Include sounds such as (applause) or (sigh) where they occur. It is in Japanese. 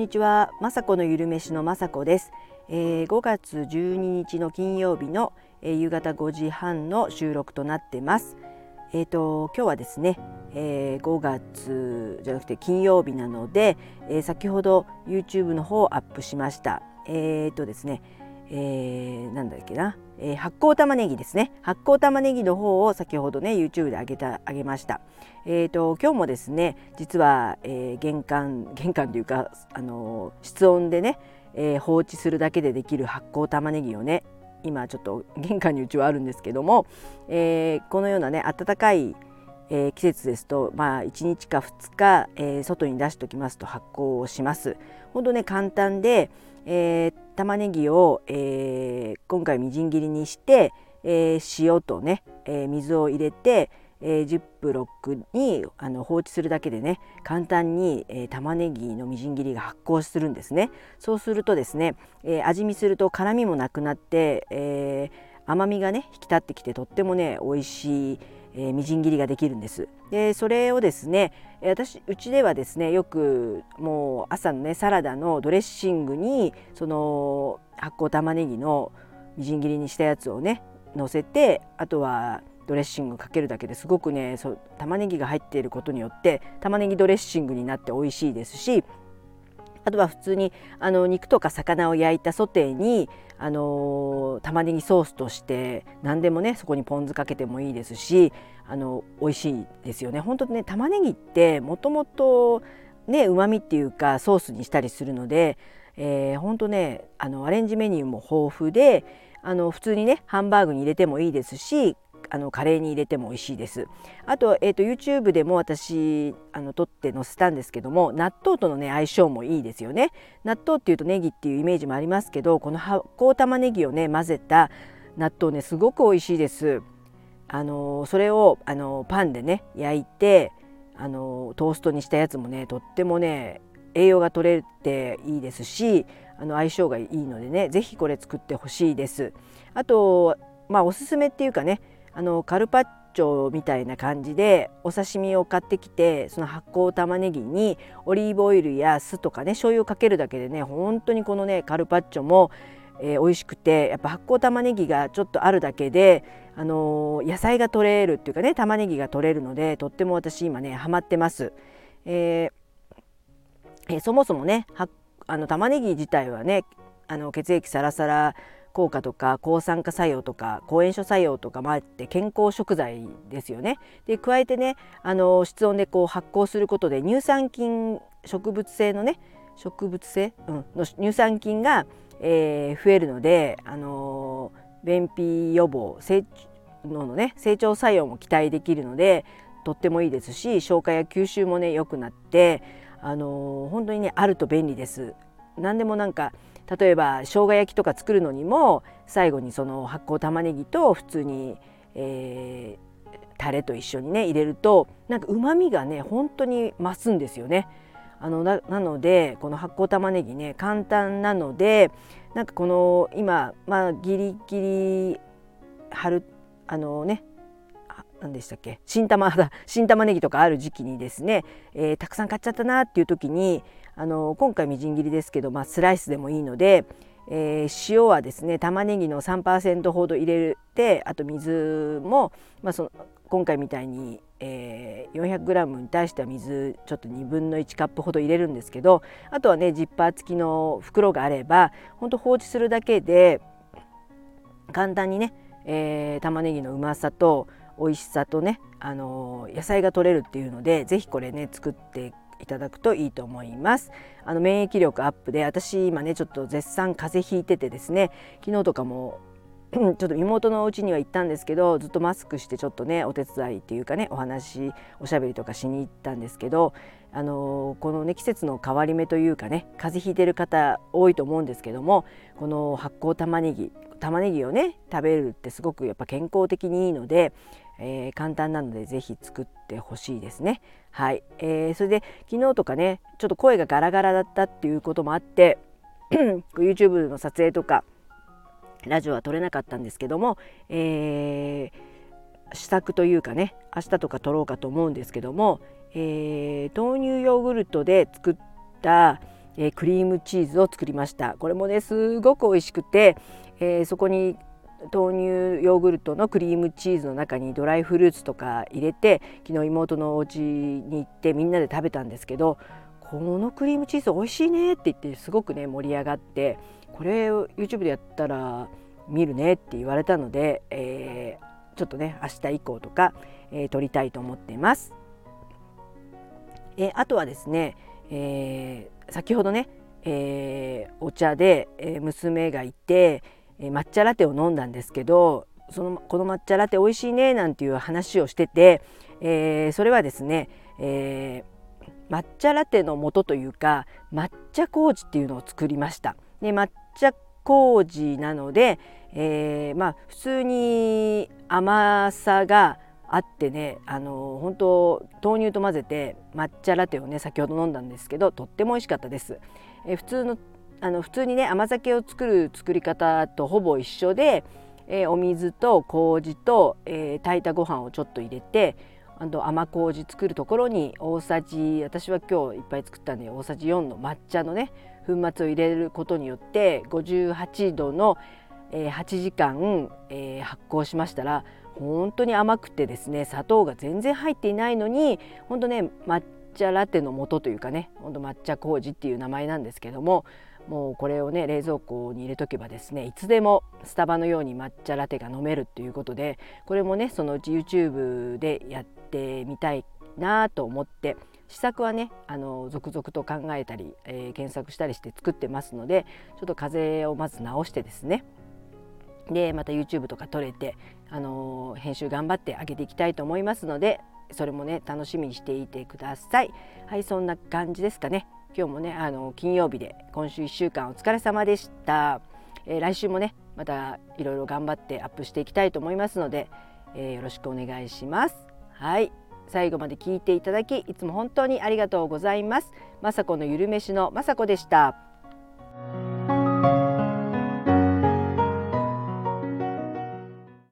んにちは、まさこのゆるめしのまさこです、えー、5月12日の金曜日の、えー、夕方5時半の収録となってます。えーと、今日はですね、えー、5月じゃなくて金曜日なので、えー、先ほど YouTube の方をアップしました。えーとですね、えー、なんだっけな、えー、発酵玉ねぎですね。発酵玉ねぎの方を先ほどね YouTube で上げた上げました。えーと、今日もですね実は、えー、玄関玄関というかあの室温でね、えー、放置するだけでできる発酵玉ねぎをね今ちょっと玄関にうちはあるんですけども、えー、このようなね暖かい、えー、季節ですとまあ1日か2日、えー、外に出しておきますと発酵をします。本当ね簡単で、えー、玉ねぎを、えー、今回みじん切りにして、えー、塩とね、えー、水を入れて、えー、ジップロックにあの放置するだけでね簡単に、えー、玉ねぎのみじん切りが発酵するんですね。そうするとですね、えー、味見すると辛みもなくなって、えー、甘みがね引き立ってきてとってもね美味しいえー、みじん切りができるんです。でそれをですね私うちではですねよくもう朝のねサラダのドレッシングにその発酵玉ねぎのみじん切りにしたやつをね乗せてあとはドレッシングかけるだけですごくねそう玉ねぎが入っていることによって玉ねぎドレッシングになって美味しいですしあとは普通にあの肉とか魚を焼いたソテーにあの玉ねぎソースとして何でもねそこにポン酢かけてもいいですしあの美味しいですよね。本当ね玉ねぎってもともとね旨味っていうかソースにしたりするので、えー、本当ねあのアレンジメニューも豊富であの普通にねハンバーグに入れてもいいですしあのカレーに入れても美味しいです。あと,、えーと、YouTube でも私あの撮って載せたんですけども納豆とのね相性もいいですよね。納豆っていうとネギっていうイメージもありますけどこの発酵玉ねぎをね混ぜた納豆ねすごく美味しいです。あのそれをあのパンでね焼いてあのトーストにしたやつもねとってもね栄養が取れていいですしあの相性がいいのでね是非これ作ってほしいです。あとまあおすすめっていうかねあのカルパッチョみたいな感じでお刺身を買ってきてその発酵玉ねぎにオリーブオイルや酢とかね醤油をかけるだけでね本当にこのねカルパッチョも、えー、美味しくてやっぱ発酵玉ねぎがちょっとあるだけで、あのー、野菜が取れるっていうかね玉ねぎが取れるのでとっても私今ねハマってます。えー、え、そもそもねあの玉ねぎ自体はねあの血液サラサラ効果とか抗酸化作用とか抗炎症作用とかもあって健康食材ですよね。で加えてねあの室温でこう発酵することで乳酸菌植物性のね植物性、うん、の乳酸菌が、えー、増えるので、あの便秘予防成脳のね成長作用も期待できるのでとってもいいですし消化や吸収もね良くなって、あの本当にねあると便利です。何でもなんか例えば生姜焼きとか作るのにも最後にその発酵玉ねぎと普通に、えー、タレと一緒にね入れるとなんかうまみがね本当に増すんですよね。あのなのでこの発酵玉ねぎね簡単なのでなんかこの今まあギリギリ春あのね何でしたっけ？新玉だ (laughs) 新玉ねぎとかある時期にですね、えー、たくさん買っちゃったなっていう時にあの今回みじん切りですけど、まあ、スライスでもいいので、えー、塩はですね玉ねぎの3%ほど入れてあと水も、まあ、その今回みたいに、えー、400g に対しては水ちょっと1分の1カップほど入れるんですけどあとはねジッパー付きの袋があれば本当放置するだけで簡単にね、えー、玉ねぎのうまさと美味しさとね、あの野菜が取れるっていうので是非これね作っていただくといいと思います。あの免疫力アップで私今ねちょっと絶賛風邪ひいててですね昨日とかも (clears throat) ちょっと妹のお家には行ったんですけどずっとマスクしてちょっとねお手伝いっていうかねお話おしゃべりとかしに行ったんですけどあのこのね季節の変わり目というかね風邪ひいてる方多いと思うんですけどもこの発酵玉ねぎ玉ねぎをね食べるってすごくやっぱ健康的にいいのでえー、簡単なのでぜひ作ってほしいですね。はい、えー、それで昨日とかねちょっと声がガラガラだったっていうこともあって (clears throat) YouTube の撮影とかラジオは撮れなかったんですけども、えー、試作というかね明日とか撮ろうかと思うんですけども、えー、豆乳ヨーグルトで作った、えー、クリームチーズを作りましたこれもねすごく美味しくて、えー、そこに豆乳ヨーグルトのクリームチーズの中にドライフルーツとか入れて昨日妹のお家に行ってみんなで食べたんですけどこのクリームチーズ美味しいねって言ってすごくね盛り上がってこれを YouTube でやったら見るねって言われたので、えー、ちょっとね明日以降とか、えー、撮りたいと思っています。えー、あとはですね、えー、先ほどね、えー、お茶で、えー、娘がいて、抹茶ラテを飲んだんですけどそのこの抹茶ラテ美味しいねなんていう話をしてて、えー、それはですね、えー、抹茶ラテの素というか抹茶麹っていうのを作りました。で抹茶麹なので、えー、まあ普通に甘さがあってねあの本当豆乳と混ぜて抹茶ラテをね先ほど飲んだんですけどとっても美味しかったです。え普通のあの普通にね甘酒を作る作り方とほぼ一緒で、えー、お水と麹と、えー、炊いたご飯をちょっと入れてあと甘麹作るところに大さじ私は今日いっぱい作ったんで大さじ4の抹茶のね粉末を入れることによって58度の、えー、8時間、えー、発酵しましたら本当に甘くてですね砂糖が全然入っていないのに本当ね抹茶ラテの素というかね本当抹茶麹っていう名前なんですけどももうこれをね冷蔵庫に入れとけばですねいつでもスタバのように抹茶ラテが飲めるっていうことでこれもねそのうち YouTube でやってみたいなと思って試作はねあの続々と考えたり、えー、検索したりして作ってますのでちょっと風邪をまず直してですねでまた YouTube とか撮れて、あの編集頑張ってあげていきたいと思いますのでそれもね楽しみにしていてください。はいそんな感じですかね。今日もねあの金曜日で今週1週間お疲れ様でした。えー、来週もねまたいろいろ頑張ってアップしていきたいと思いますので、えー、よろしくお願いします。はい最後まで聞いていただきいつも本当にありがとうございます。まさこのゆるめしのまさこでした。